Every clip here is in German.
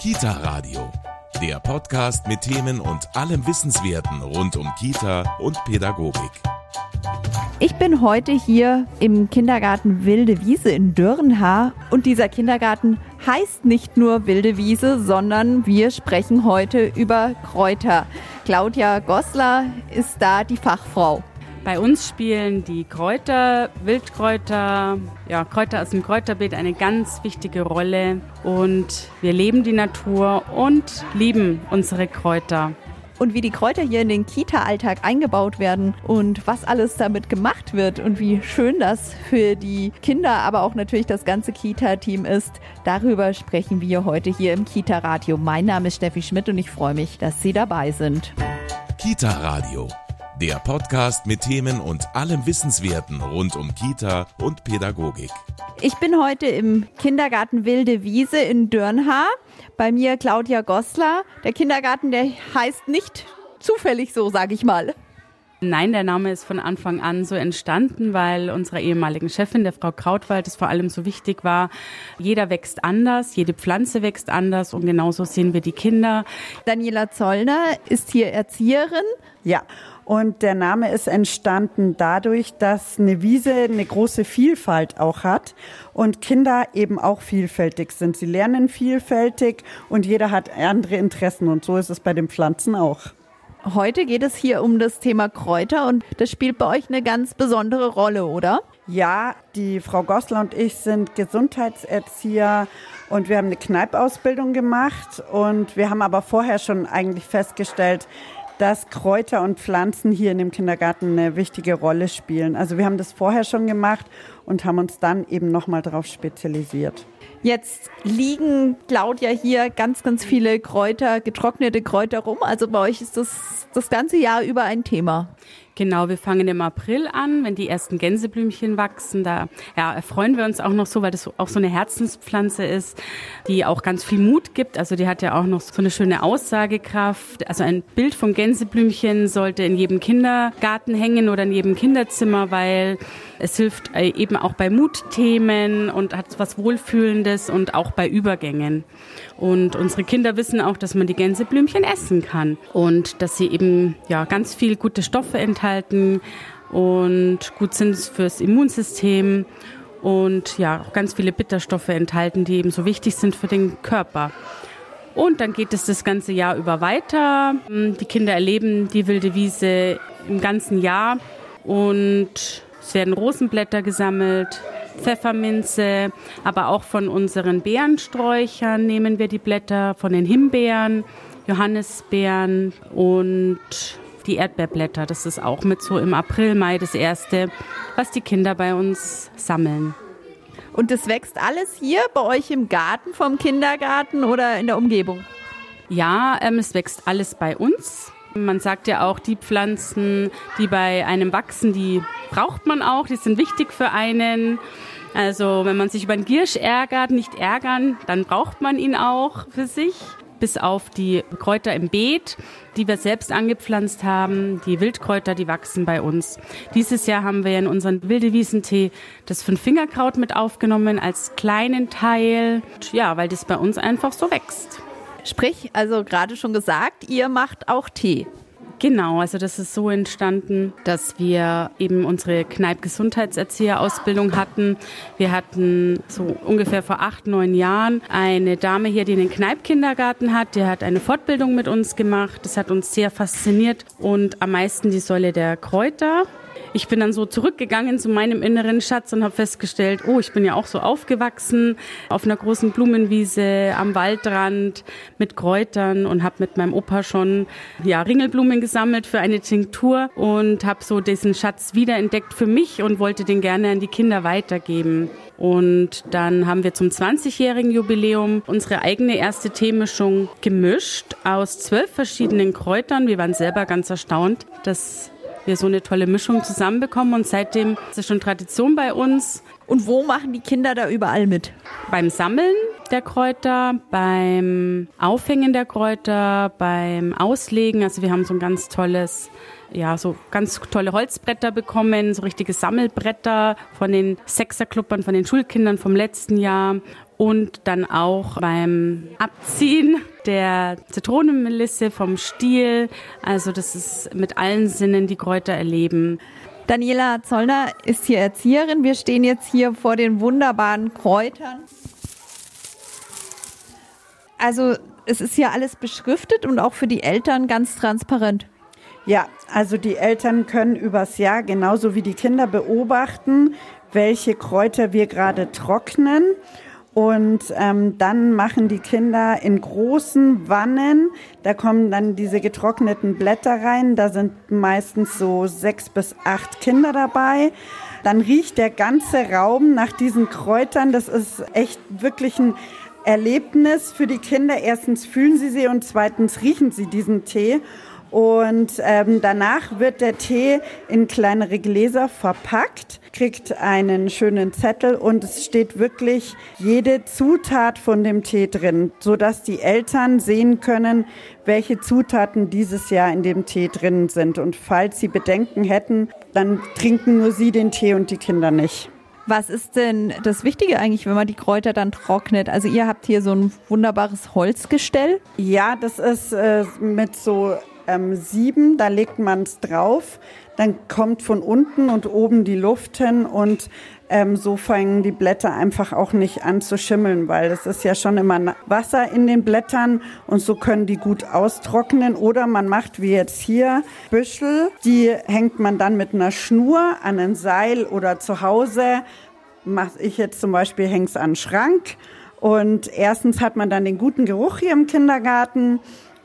Kita Radio, der Podcast mit Themen und allem Wissenswerten rund um Kita und Pädagogik. Ich bin heute hier im Kindergarten Wilde Wiese in Dürrenhaar und dieser Kindergarten heißt nicht nur Wilde Wiese, sondern wir sprechen heute über Kräuter. Claudia Gossler ist da die Fachfrau. Bei uns spielen die Kräuter, Wildkräuter, ja, Kräuter aus dem Kräuterbeet eine ganz wichtige Rolle und wir leben die Natur und lieben unsere Kräuter. Und wie die Kräuter hier in den Kita-Alltag eingebaut werden und was alles damit gemacht wird und wie schön das für die Kinder, aber auch natürlich das ganze Kita-Team ist, darüber sprechen wir heute hier im Kita-Radio. Mein Name ist Steffi Schmidt und ich freue mich, dass Sie dabei sind. Kita Radio der Podcast mit Themen und allem Wissenswerten rund um Kita und Pädagogik. Ich bin heute im Kindergarten Wilde Wiese in Dürnhaar. Bei mir Claudia Gossler. Der Kindergarten, der heißt nicht zufällig so, sage ich mal. Nein, der Name ist von Anfang an so entstanden, weil unserer ehemaligen Chefin, der Frau Krautwald, es vor allem so wichtig war, jeder wächst anders, jede Pflanze wächst anders und genauso sehen wir die Kinder. Daniela Zollner ist hier Erzieherin. Ja, und der Name ist entstanden dadurch, dass eine Wiese eine große Vielfalt auch hat und Kinder eben auch vielfältig sind. Sie lernen vielfältig und jeder hat andere Interessen und so ist es bei den Pflanzen auch. Heute geht es hier um das Thema Kräuter und das spielt bei euch eine ganz besondere Rolle, oder? Ja, die Frau Gossler und ich sind Gesundheitserzieher und wir haben eine Kneipausbildung gemacht und wir haben aber vorher schon eigentlich festgestellt, dass Kräuter und Pflanzen hier in dem Kindergarten eine wichtige Rolle spielen. Also wir haben das vorher schon gemacht und haben uns dann eben nochmal darauf spezialisiert. Jetzt liegen, Claudia, hier ganz, ganz viele Kräuter, getrocknete Kräuter rum. Also bei euch ist das das ganze Jahr über ein Thema. Genau, wir fangen im April an, wenn die ersten Gänseblümchen wachsen. Da ja, erfreuen wir uns auch noch so, weil das auch so eine Herzenspflanze ist, die auch ganz viel Mut gibt. Also die hat ja auch noch so eine schöne Aussagekraft. Also ein Bild vom Gänseblümchen sollte in jedem Kindergarten hängen oder in jedem Kinderzimmer, weil es hilft äh, eben auch bei Mutthemen und hat was Wohlfühlendes und auch bei Übergängen. Und unsere Kinder wissen auch, dass man die Gänseblümchen essen kann und dass sie eben ja ganz viel gute Stoffe enthalten und gut sind fürs Immunsystem und ja auch ganz viele Bitterstoffe enthalten, die eben so wichtig sind für den Körper. Und dann geht es das ganze Jahr über weiter. Die Kinder erleben die wilde Wiese im ganzen Jahr und es werden Rosenblätter gesammelt, Pfefferminze, aber auch von unseren Beerensträuchern nehmen wir die Blätter, von den Himbeeren, Johannisbeeren und die Erdbeerblätter. Das ist auch mit so im April, Mai das erste, was die Kinder bei uns sammeln. Und das wächst alles hier bei euch im Garten vom Kindergarten oder in der Umgebung? Ja, ähm, es wächst alles bei uns. Man sagt ja auch, die Pflanzen, die bei einem wachsen, die braucht man auch, die sind wichtig für einen. Also wenn man sich über einen Giersch ärgert, nicht ärgern, dann braucht man ihn auch für sich. Bis auf die Kräuter im Beet, die wir selbst angepflanzt haben. Die Wildkräuter, die wachsen bei uns. Dieses Jahr haben wir in unseren Wildewiesentee das Fünffingerkraut mit aufgenommen als kleinen Teil. Ja, weil das bei uns einfach so wächst. Sprich, also gerade schon gesagt, ihr macht auch Tee. Genau, also das ist so entstanden, dass wir eben unsere Kneipp-Gesundheitserzieher-Ausbildung hatten. Wir hatten so ungefähr vor acht, neun Jahren eine Dame hier, die einen Kneipp-Kindergarten hat. Die hat eine Fortbildung mit uns gemacht. Das hat uns sehr fasziniert und am meisten die Säule der Kräuter ich bin dann so zurückgegangen zu meinem inneren Schatz und habe festgestellt, oh, ich bin ja auch so aufgewachsen auf einer großen Blumenwiese am Waldrand mit Kräutern und habe mit meinem Opa schon ja Ringelblumen gesammelt für eine Tinktur und habe so diesen Schatz wiederentdeckt für mich und wollte den gerne an die Kinder weitergeben. Und dann haben wir zum 20-jährigen Jubiläum unsere eigene erste Teemischung gemischt aus zwölf verschiedenen Kräutern. Wir waren selber ganz erstaunt, dass wir so eine tolle Mischung zusammenbekommen und seitdem ist es schon Tradition bei uns. Und wo machen die Kinder da überall mit? Beim Sammeln der Kräuter, beim Aufhängen der Kräuter, beim Auslegen. Also wir haben so ein ganz tolles ja, so ganz tolle Holzbretter bekommen, so richtige Sammelbretter von den Sechserklubbern, von den Schulkindern vom letzten Jahr. und dann auch beim Abziehen der Zitronenmelisse vom Stiel. Also das ist mit allen Sinnen die Kräuter erleben. Daniela Zollner ist hier Erzieherin. Wir stehen jetzt hier vor den wunderbaren Kräutern. Also es ist hier alles beschriftet und auch für die Eltern ganz transparent. Ja, also die Eltern können übers Jahr genauso wie die Kinder beobachten, welche Kräuter wir gerade trocknen. Und ähm, dann machen die Kinder in großen Wannen, da kommen dann diese getrockneten Blätter rein, da sind meistens so sechs bis acht Kinder dabei. Dann riecht der ganze Raum nach diesen Kräutern. Das ist echt wirklich ein Erlebnis für die Kinder. Erstens fühlen sie sie und zweitens riechen sie diesen Tee. Und ähm, danach wird der Tee in kleinere Gläser verpackt, kriegt einen schönen Zettel und es steht wirklich jede Zutat von dem Tee drin, so dass die Eltern sehen können, welche Zutaten dieses Jahr in dem Tee drin sind. Und falls sie Bedenken hätten, dann trinken nur sie den Tee und die Kinder nicht. Was ist denn das Wichtige eigentlich, wenn man die Kräuter dann trocknet? Also ihr habt hier so ein wunderbares Holzgestell. Ja, das ist äh, mit so ähm, sieben, da legt man es drauf, dann kommt von unten und oben die Luft hin und ähm, so fangen die Blätter einfach auch nicht an zu schimmeln, weil es ist ja schon immer Wasser in den Blättern und so können die gut austrocknen. Oder man macht wie jetzt hier Büschel, die hängt man dann mit einer Schnur an ein Seil oder zu Hause. Mache ich jetzt zum Beispiel, häng's an den Schrank. Und erstens hat man dann den guten Geruch hier im Kindergarten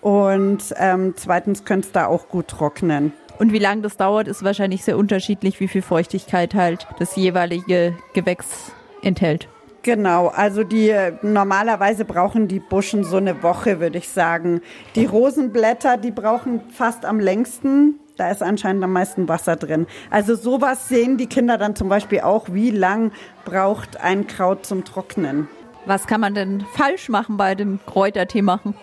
und ähm, zweitens könnte es da auch gut trocknen. Und wie lange das dauert, ist wahrscheinlich sehr unterschiedlich, wie viel Feuchtigkeit halt das jeweilige Gewächs enthält. Genau, also die normalerweise brauchen die Buschen so eine Woche, würde ich sagen. Die Rosenblätter, die brauchen fast am längsten. Da ist anscheinend am meisten Wasser drin. Also sowas sehen die Kinder dann zum Beispiel auch, wie lang braucht ein Kraut zum Trocknen. Was kann man denn falsch machen bei dem Kräutertee machen?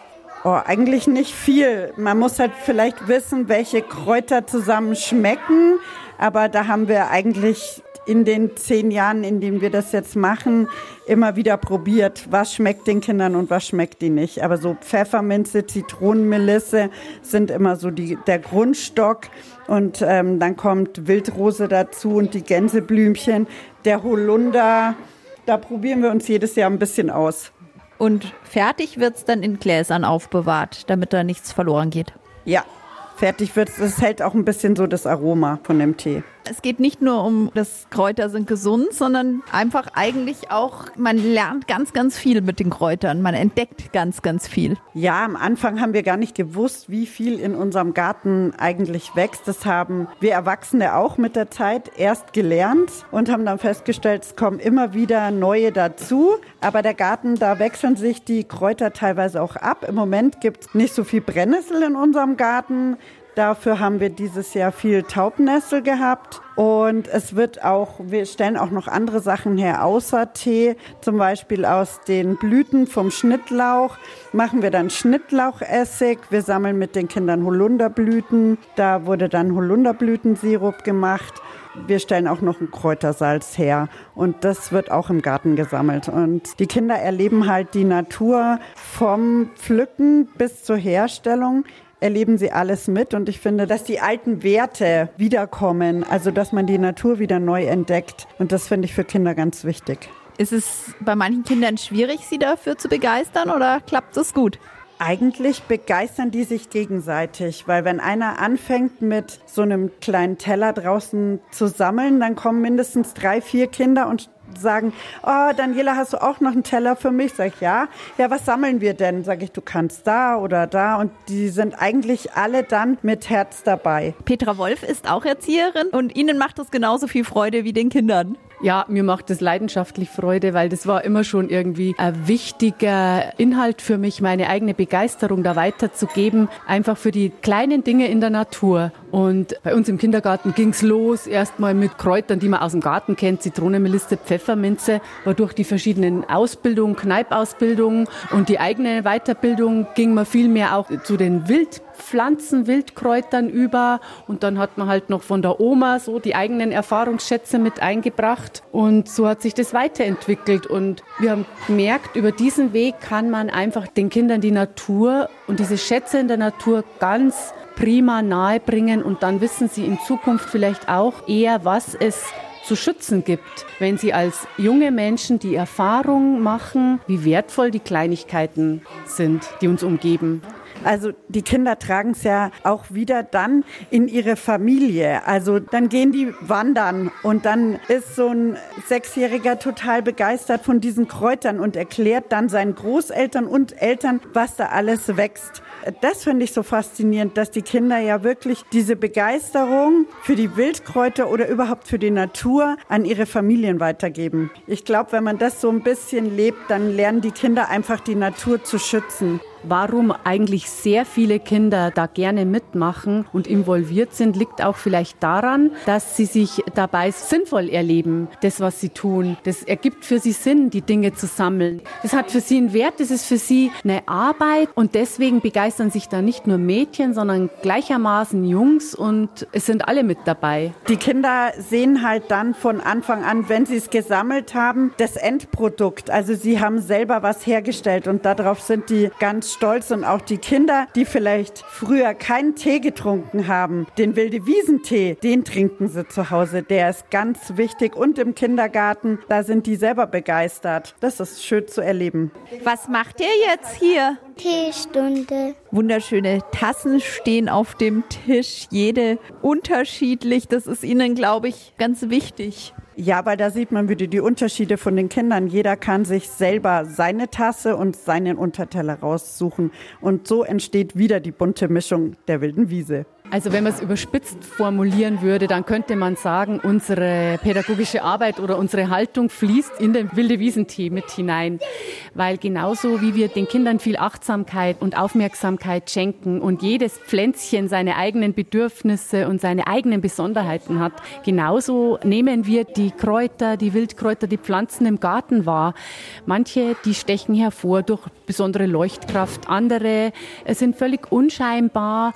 Oh, eigentlich nicht viel. Man muss halt vielleicht wissen, welche Kräuter zusammen schmecken. Aber da haben wir eigentlich in den zehn Jahren, in denen wir das jetzt machen, immer wieder probiert, was schmeckt den Kindern und was schmeckt die nicht. Aber so Pfefferminze, Zitronenmelisse sind immer so die, der Grundstock. Und ähm, dann kommt Wildrose dazu und die Gänseblümchen, der Holunder. Da probieren wir uns jedes Jahr ein bisschen aus. Und fertig wird es dann in Gläsern aufbewahrt, damit da nichts verloren geht. Ja, fertig wird es. hält auch ein bisschen so das Aroma von dem Tee. Es geht nicht nur um das Kräuter sind gesund, sondern einfach eigentlich auch, man lernt ganz, ganz viel mit den Kräutern. Man entdeckt ganz, ganz viel. Ja, am Anfang haben wir gar nicht gewusst, wie viel in unserem Garten eigentlich wächst. Das haben wir Erwachsene auch mit der Zeit erst gelernt und haben dann festgestellt, es kommen immer wieder neue dazu. Aber der Garten, da wechseln sich die Kräuter teilweise auch ab. Im Moment gibt es nicht so viel Brennnessel in unserem Garten. Dafür haben wir dieses Jahr viel Taubnessel gehabt. Und es wird auch, wir stellen auch noch andere Sachen her außer Tee. Zum Beispiel aus den Blüten vom Schnittlauch machen wir dann Schnittlauchessig. Wir sammeln mit den Kindern Holunderblüten. Da wurde dann Holunderblütensirup gemacht. Wir stellen auch noch ein Kräutersalz her und das wird auch im Garten gesammelt. Und die Kinder erleben halt die Natur vom Pflücken bis zur Herstellung erleben sie alles mit und ich finde, dass die alten Werte wiederkommen, also dass man die Natur wieder neu entdeckt und das finde ich für Kinder ganz wichtig. Ist es bei manchen Kindern schwierig, sie dafür zu begeistern oder klappt es gut? Eigentlich begeistern die sich gegenseitig, weil wenn einer anfängt mit so einem kleinen Teller draußen zu sammeln, dann kommen mindestens drei, vier Kinder und sagen, oh, Daniela, hast du auch noch einen Teller für mich? Sag ich, ja. Ja, was sammeln wir denn? Sag ich, du kannst da oder da. Und die sind eigentlich alle dann mit Herz dabei. Petra Wolf ist auch Erzieherin und Ihnen macht das genauso viel Freude wie den Kindern. Ja, mir macht das leidenschaftlich Freude, weil das war immer schon irgendwie ein wichtiger Inhalt für mich, meine eigene Begeisterung da weiterzugeben, einfach für die kleinen Dinge in der Natur. Und bei uns im Kindergarten ging's los, erstmal mit Kräutern, die man aus dem Garten kennt, Zitronenmelisse, Pfefferminze, wodurch die verschiedenen Ausbildungen, Kneipausbildungen und die eigene Weiterbildung ging man viel mehr auch zu den Wild Pflanzen, Wildkräutern über. Und dann hat man halt noch von der Oma so die eigenen Erfahrungsschätze mit eingebracht. Und so hat sich das weiterentwickelt. Und wir haben gemerkt, über diesen Weg kann man einfach den Kindern die Natur und diese Schätze in der Natur ganz prima nahebringen. Und dann wissen sie in Zukunft vielleicht auch eher, was es zu schützen gibt, wenn sie als junge Menschen die Erfahrung machen, wie wertvoll die Kleinigkeiten sind, die uns umgeben. Also die Kinder tragen es ja auch wieder dann in ihre Familie. Also dann gehen die wandern und dann ist so ein Sechsjähriger total begeistert von diesen Kräutern und erklärt dann seinen Großeltern und Eltern, was da alles wächst. Das finde ich so faszinierend, dass die Kinder ja wirklich diese Begeisterung für die Wildkräuter oder überhaupt für die Natur an ihre Familien weitergeben. Ich glaube, wenn man das so ein bisschen lebt, dann lernen die Kinder einfach die Natur zu schützen warum eigentlich sehr viele Kinder da gerne mitmachen und involviert sind, liegt auch vielleicht daran, dass sie sich dabei sinnvoll erleben, das, was sie tun. Das ergibt für sie Sinn, die Dinge zu sammeln. Das hat für sie einen Wert, das ist für sie eine Arbeit und deswegen begeistern sich da nicht nur Mädchen, sondern gleichermaßen Jungs und es sind alle mit dabei. Die Kinder sehen halt dann von Anfang an, wenn sie es gesammelt haben, das Endprodukt. Also sie haben selber was hergestellt und darauf sind die ganz stolz und auch die Kinder, die vielleicht früher keinen Tee getrunken haben, den wilde Wiesentee, den trinken sie zu Hause. Der ist ganz wichtig und im Kindergarten, da sind die selber begeistert. Das ist schön zu erleben. Was macht ihr jetzt hier? Teestunde. Wunderschöne Tassen stehen auf dem Tisch, jede unterschiedlich. Das ist Ihnen, glaube ich, ganz wichtig. Ja, weil da sieht man wieder die Unterschiede von den Kindern. Jeder kann sich selber seine Tasse und seinen Unterteller raussuchen. Und so entsteht wieder die bunte Mischung der wilden Wiese. Also wenn man es überspitzt formulieren würde, dann könnte man sagen, unsere pädagogische Arbeit oder unsere Haltung fließt in den wilde Wiesentee mit hinein. Weil genauso wie wir den Kindern viel Achtsamkeit und Aufmerksamkeit schenken und jedes Pflänzchen seine eigenen Bedürfnisse und seine eigenen Besonderheiten hat, genauso nehmen wir die Kräuter, die Wildkräuter, die Pflanzen im Garten wahr. Manche, die stechen hervor durch besondere Leuchtkraft, andere sind völlig unscheinbar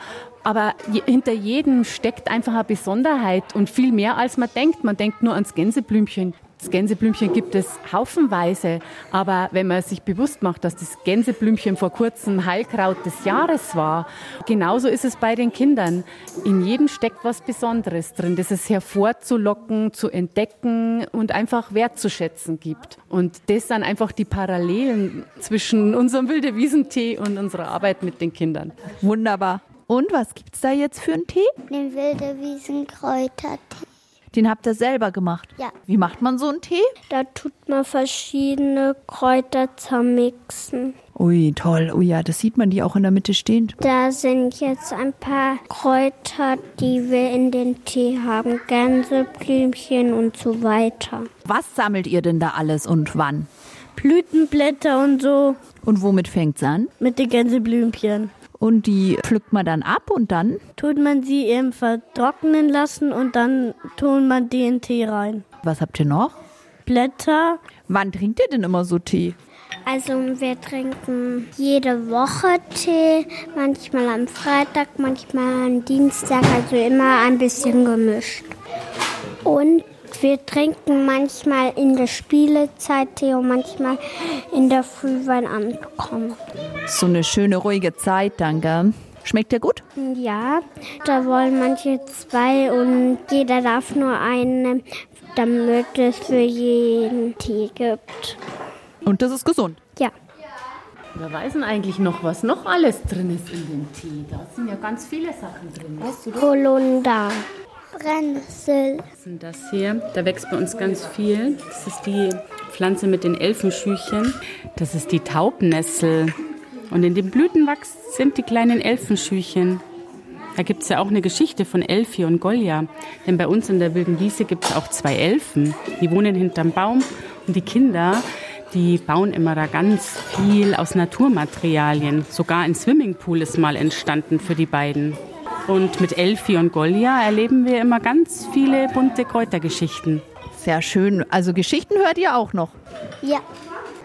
aber hinter jedem steckt einfach eine Besonderheit und viel mehr als man denkt. Man denkt nur ans Gänseblümchen. Das Gänseblümchen gibt es haufenweise, aber wenn man sich bewusst macht, dass das Gänseblümchen vor kurzem Heilkraut des Jahres war, genauso ist es bei den Kindern. In jedem steckt was Besonderes drin, das es hervorzulocken, zu entdecken und einfach wertzuschätzen gibt. Und das sind einfach die Parallelen zwischen unserem Wilde Wiesentee und unserer Arbeit mit den Kindern. Wunderbar. Und was gibt's da jetzt für einen Tee? Den wilde Wiesenkräutertee. Den habt ihr selber gemacht? Ja. Wie macht man so einen Tee? Da tut man verschiedene Kräuter zermixen. Ui, toll. Ui, ja, das sieht man die auch in der Mitte stehen. Da sind jetzt ein paar Kräuter, die wir in den Tee haben. Gänseblümchen und so weiter. Was sammelt ihr denn da alles und wann? Blütenblätter und so. Und womit fängt's an? Mit den Gänseblümchen und die pflückt man dann ab und dann? Tut man sie eben vertrocknen lassen und dann tun man die in Tee rein. Was habt ihr noch? Blätter. Wann trinkt ihr denn immer so Tee? Also wir trinken jede Woche Tee, manchmal am Freitag, manchmal am Dienstag, also immer ein bisschen gemischt. Und wir trinken manchmal in der Spielezeit Tee und manchmal in der Früh, wenn ankommt. So eine schöne, ruhige Zeit, danke. Schmeckt der gut? Ja, da wollen manche zwei und jeder darf nur einen, damit es für jeden Tee gibt. Und das ist gesund? Ja. Wir wissen eigentlich noch, was noch alles drin ist in dem Tee. Da sind ja ganz viele Sachen drin. Weißt du Holunder. Brennnessel. Was sind das hier? Da wächst bei uns ganz viel. Das ist die Pflanze mit den Elfenschüchen. Das ist die Taubnessel. Und in den Blütenwachs sind die kleinen Elfenschüchen. Da gibt es ja auch eine Geschichte von Elfi und Golja. Denn bei uns in der wilden Wiese gibt es auch zwei Elfen. Die wohnen hinterm Baum und die Kinder, die bauen immer da ganz viel aus Naturmaterialien. Sogar ein Swimmingpool ist mal entstanden für die beiden. Und mit Elfi und Golja erleben wir immer ganz viele bunte Kräutergeschichten. Sehr schön. Also Geschichten hört ihr auch noch? Ja.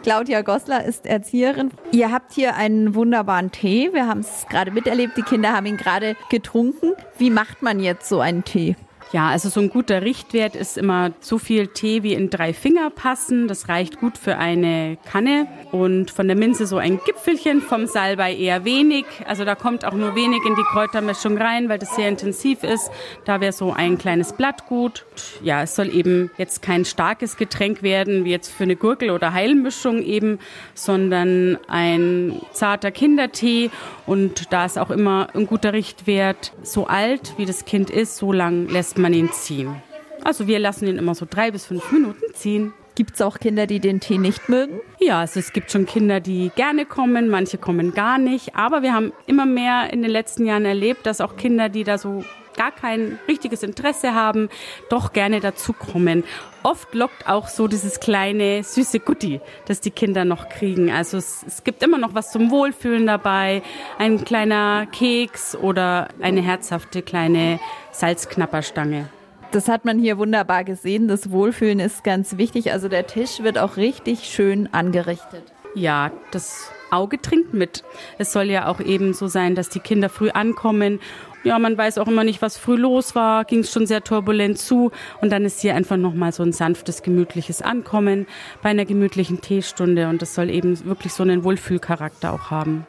Claudia Gossler ist Erzieherin. Ihr habt hier einen wunderbaren Tee. Wir haben es gerade miterlebt. Die Kinder haben ihn gerade getrunken. Wie macht man jetzt so einen Tee? Ja, also so ein guter Richtwert ist immer so viel Tee wie in drei Finger passen. Das reicht gut für eine Kanne. Und von der Minze so ein Gipfelchen, vom Salbei eher wenig. Also da kommt auch nur wenig in die Kräutermischung rein, weil das sehr intensiv ist. Da wäre so ein kleines Blatt gut. Ja, es soll eben jetzt kein starkes Getränk werden, wie jetzt für eine Gurkel- oder Heilmischung eben, sondern ein zarter Kindertee. Und da ist auch immer ein guter Richtwert. So alt wie das Kind ist, so lang lässt man ihn ziehen. Also wir lassen ihn immer so drei bis fünf Minuten ziehen. Gibt es auch Kinder, die den Tee nicht mögen? Ja, also es gibt schon Kinder, die gerne kommen, manche kommen gar nicht. Aber wir haben immer mehr in den letzten Jahren erlebt, dass auch Kinder, die da so gar kein richtiges Interesse haben, doch gerne dazukommen. Oft lockt auch so dieses kleine süße Gutti, das die Kinder noch kriegen. Also es, es gibt immer noch was zum Wohlfühlen dabei, ein kleiner Keks oder eine herzhafte kleine Salzknapperstange. Das hat man hier wunderbar gesehen. Das Wohlfühlen ist ganz wichtig. Also der Tisch wird auch richtig schön angerichtet. Ja, das Auge trinkt mit. Es soll ja auch eben so sein, dass die Kinder früh ankommen. Ja, man weiß auch immer nicht, was früh los war, ging es schon sehr turbulent zu und dann ist hier einfach nochmal so ein sanftes, gemütliches Ankommen bei einer gemütlichen Teestunde und das soll eben wirklich so einen Wohlfühlcharakter auch haben.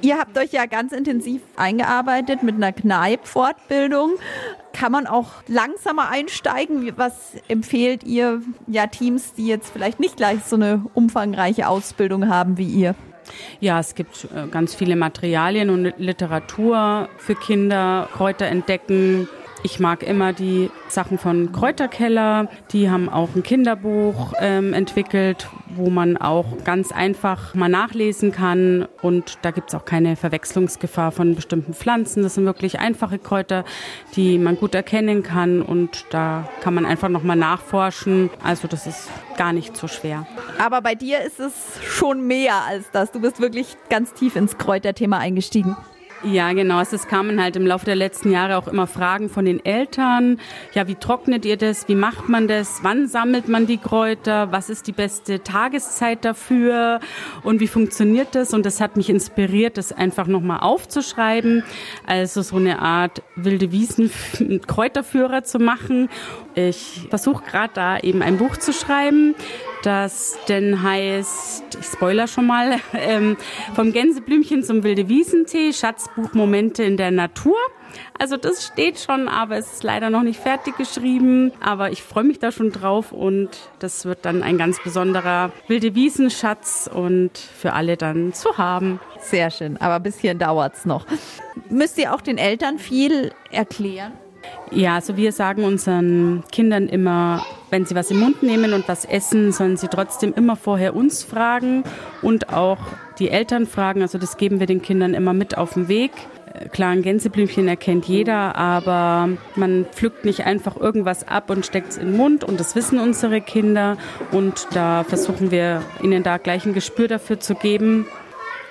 Ihr habt euch ja ganz intensiv eingearbeitet mit einer Kneipp-Fortbildung. Kann man auch langsamer einsteigen? Was empfehlt ihr ja Teams, die jetzt vielleicht nicht gleich so eine umfangreiche Ausbildung haben wie ihr? Ja, es gibt äh, ganz viele Materialien und Literatur für Kinder, Kräuter entdecken, ich mag immer die Sachen von Kräuterkeller. Die haben auch ein Kinderbuch ähm, entwickelt, wo man auch ganz einfach mal nachlesen kann. Und da gibt es auch keine Verwechslungsgefahr von bestimmten Pflanzen. Das sind wirklich einfache Kräuter, die man gut erkennen kann. Und da kann man einfach nochmal nachforschen. Also das ist gar nicht so schwer. Aber bei dir ist es schon mehr als das. Du bist wirklich ganz tief ins Kräuterthema eingestiegen. Ja, genau. Es kamen halt im Laufe der letzten Jahre auch immer Fragen von den Eltern. Ja, wie trocknet ihr das? Wie macht man das? Wann sammelt man die Kräuter? Was ist die beste Tageszeit dafür? Und wie funktioniert das? Und das hat mich inspiriert, das einfach nochmal aufzuschreiben. Also so eine Art wilde Wiesen Kräuterführer zu machen. Ich versuche gerade da eben ein Buch zu schreiben das denn heißt, ich spoiler schon mal, ähm, vom Gänseblümchen zum Wilde Wiesentee, Schatzbuch Momente in der Natur. Also das steht schon, aber es ist leider noch nicht fertig geschrieben. Aber ich freue mich da schon drauf und das wird dann ein ganz besonderer Wilde Wiesenschatz und für alle dann zu haben. Sehr schön, aber ein bisschen dauert's noch. Müsst ihr auch den Eltern viel erklären? Ja, also wir sagen unseren Kindern immer, wenn sie was im Mund nehmen und was essen, sollen sie trotzdem immer vorher uns fragen und auch die Eltern fragen. Also das geben wir den Kindern immer mit auf den Weg. Äh, klar, ein Gänseblümchen erkennt jeder, aber man pflückt nicht einfach irgendwas ab und steckt es in den Mund und das wissen unsere Kinder und da versuchen wir ihnen da gleich ein Gespür dafür zu geben.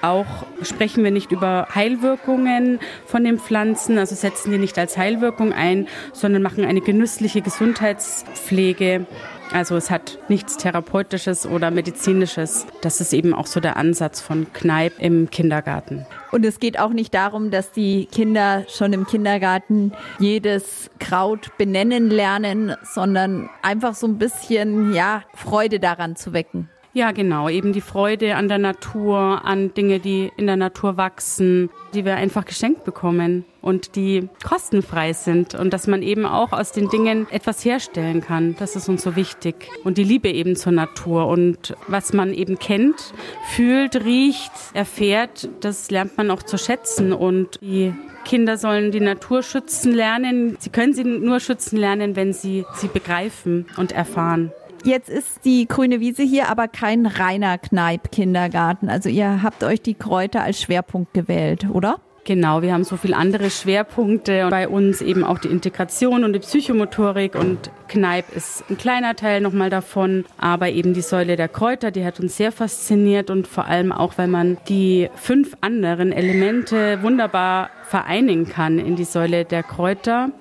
Auch sprechen wir nicht über Heilwirkungen von den Pflanzen, also setzen die nicht als Heilwirkung ein, sondern machen eine genüssliche Gesundheitspflege. Also es hat nichts Therapeutisches oder Medizinisches. Das ist eben auch so der Ansatz von Kneipp im Kindergarten. Und es geht auch nicht darum, dass die Kinder schon im Kindergarten jedes Kraut benennen lernen, sondern einfach so ein bisschen, ja, Freude daran zu wecken. Ja, genau. Eben die Freude an der Natur, an Dinge, die in der Natur wachsen, die wir einfach geschenkt bekommen und die kostenfrei sind und dass man eben auch aus den Dingen etwas herstellen kann. Das ist uns so wichtig. Und die Liebe eben zur Natur und was man eben kennt, fühlt, riecht, erfährt, das lernt man auch zu schätzen und die Kinder sollen die Natur schützen lernen. Sie können sie nur schützen lernen, wenn sie sie begreifen und erfahren. Jetzt ist die grüne Wiese hier aber kein reiner Kneipp-Kindergarten. Also ihr habt euch die Kräuter als Schwerpunkt gewählt, oder? Genau, wir haben so viele andere Schwerpunkte. Bei uns eben auch die Integration und die Psychomotorik und Kneipp ist ein kleiner Teil nochmal davon. Aber eben die Säule der Kräuter, die hat uns sehr fasziniert und vor allem auch, weil man die fünf anderen Elemente wunderbar vereinigen kann in die Säule der Kräuter.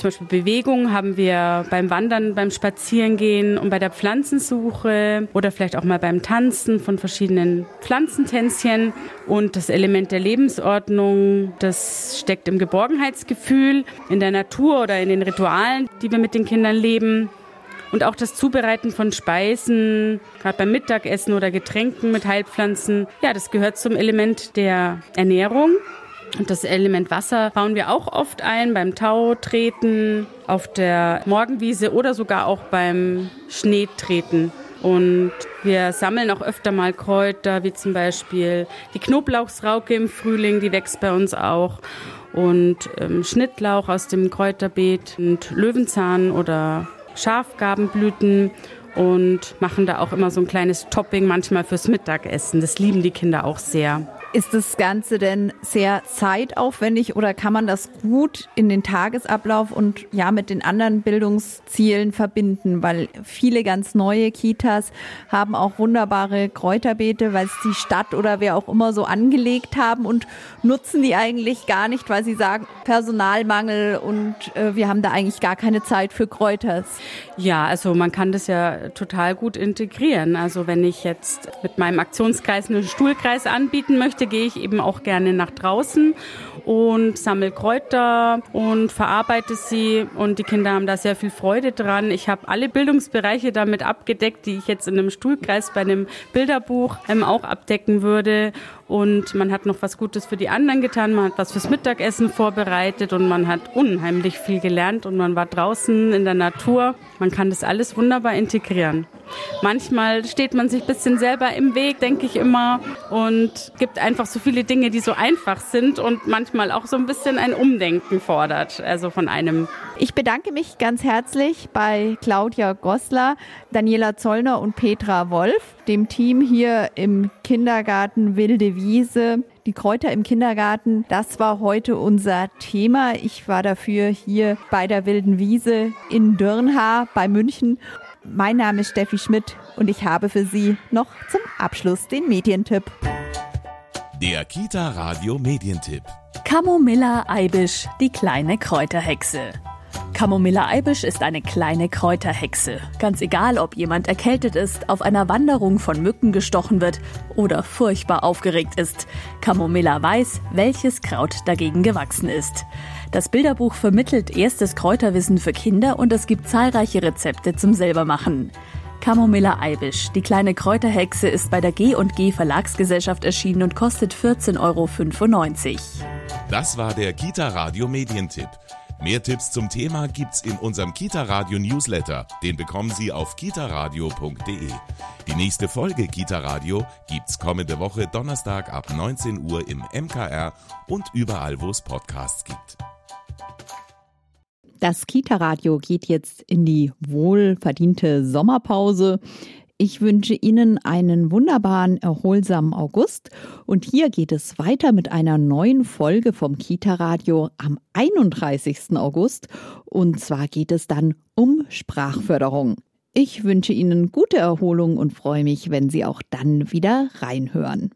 Zum Beispiel Bewegung haben wir beim Wandern, beim Spazierengehen und bei der Pflanzensuche oder vielleicht auch mal beim Tanzen von verschiedenen Pflanzentänzchen. Und das Element der Lebensordnung, das steckt im Geborgenheitsgefühl, in der Natur oder in den Ritualen, die wir mit den Kindern leben. Und auch das Zubereiten von Speisen, gerade beim Mittagessen oder Getränken mit Heilpflanzen, ja, das gehört zum Element der Ernährung. Und das Element Wasser bauen wir auch oft ein beim Tautreten, auf der Morgenwiese oder sogar auch beim Schneetreten. Und wir sammeln auch öfter mal Kräuter, wie zum Beispiel die Knoblauchsrauke im Frühling, die wächst bei uns auch. Und ähm, Schnittlauch aus dem Kräuterbeet und Löwenzahn oder Schafgarbenblüten und machen da auch immer so ein kleines Topping manchmal fürs Mittagessen. Das lieben die Kinder auch sehr. Ist das Ganze denn sehr zeitaufwendig oder kann man das gut in den Tagesablauf und ja mit den anderen Bildungszielen verbinden? Weil viele ganz neue Kitas haben auch wunderbare Kräuterbeete, weil es die Stadt oder wer auch immer so angelegt haben und nutzen die eigentlich gar nicht, weil sie sagen Personalmangel und äh, wir haben da eigentlich gar keine Zeit für Kräuters. Ja, also man kann das ja total gut integrieren. Also wenn ich jetzt mit meinem Aktionskreis einen Stuhlkreis anbieten möchte, möchte, gehe ich eben auch gerne nach draußen und sammle Kräuter und verarbeite sie. Und die Kinder haben da sehr viel Freude dran. Ich habe alle Bildungsbereiche damit abgedeckt, die ich jetzt in einem Stuhlkreis bei einem Bilderbuch ähm, auch abdecken würde. Und man hat noch was Gutes für die anderen getan, man hat was fürs Mittagessen vorbereitet und man hat unheimlich viel gelernt und man war draußen in der Natur. Man kann das alles wunderbar integrieren. Manchmal steht man sich ein bisschen selber im Weg, denke ich immer, und gibt einfach so viele Dinge, die so einfach sind und manchmal auch so ein bisschen ein Umdenken fordert, also von einem. Ich bedanke mich ganz herzlich bei Claudia Gossler, Daniela Zollner und Petra Wolf, dem Team hier im Kindergarten Wilde Wiese. Die Kräuter im Kindergarten, das war heute unser Thema. Ich war dafür hier bei der Wilden Wiese in Dürnhaar bei München mein Name ist Steffi Schmidt und ich habe für Sie noch zum Abschluss den Medientipp. Der Kita Radio Medientipp. Camomilla Eibisch, die kleine Kräuterhexe. Camomilla Eibisch ist eine kleine Kräuterhexe. Ganz egal, ob jemand erkältet ist, auf einer Wanderung von Mücken gestochen wird oder furchtbar aufgeregt ist. Camomilla weiß, welches Kraut dagegen gewachsen ist. Das Bilderbuch vermittelt erstes Kräuterwissen für Kinder und es gibt zahlreiche Rezepte zum selbermachen. Camomilla Eibisch, die kleine Kräuterhexe, ist bei der G&G Verlagsgesellschaft erschienen und kostet 14,95 Euro. Das war der Kita Radio Medientipp. Mehr Tipps zum Thema gibt's in unserem Kita Radio Newsletter. Den bekommen Sie auf kitaradio.de. Die nächste Folge Kita Radio gibt's kommende Woche Donnerstag ab 19 Uhr im MKR und überall, wo es Podcasts gibt. Das Kita-Radio geht jetzt in die wohlverdiente Sommerpause. Ich wünsche Ihnen einen wunderbaren, erholsamen August. Und hier geht es weiter mit einer neuen Folge vom Kita-Radio am 31. August. Und zwar geht es dann um Sprachförderung. Ich wünsche Ihnen gute Erholung und freue mich, wenn Sie auch dann wieder reinhören.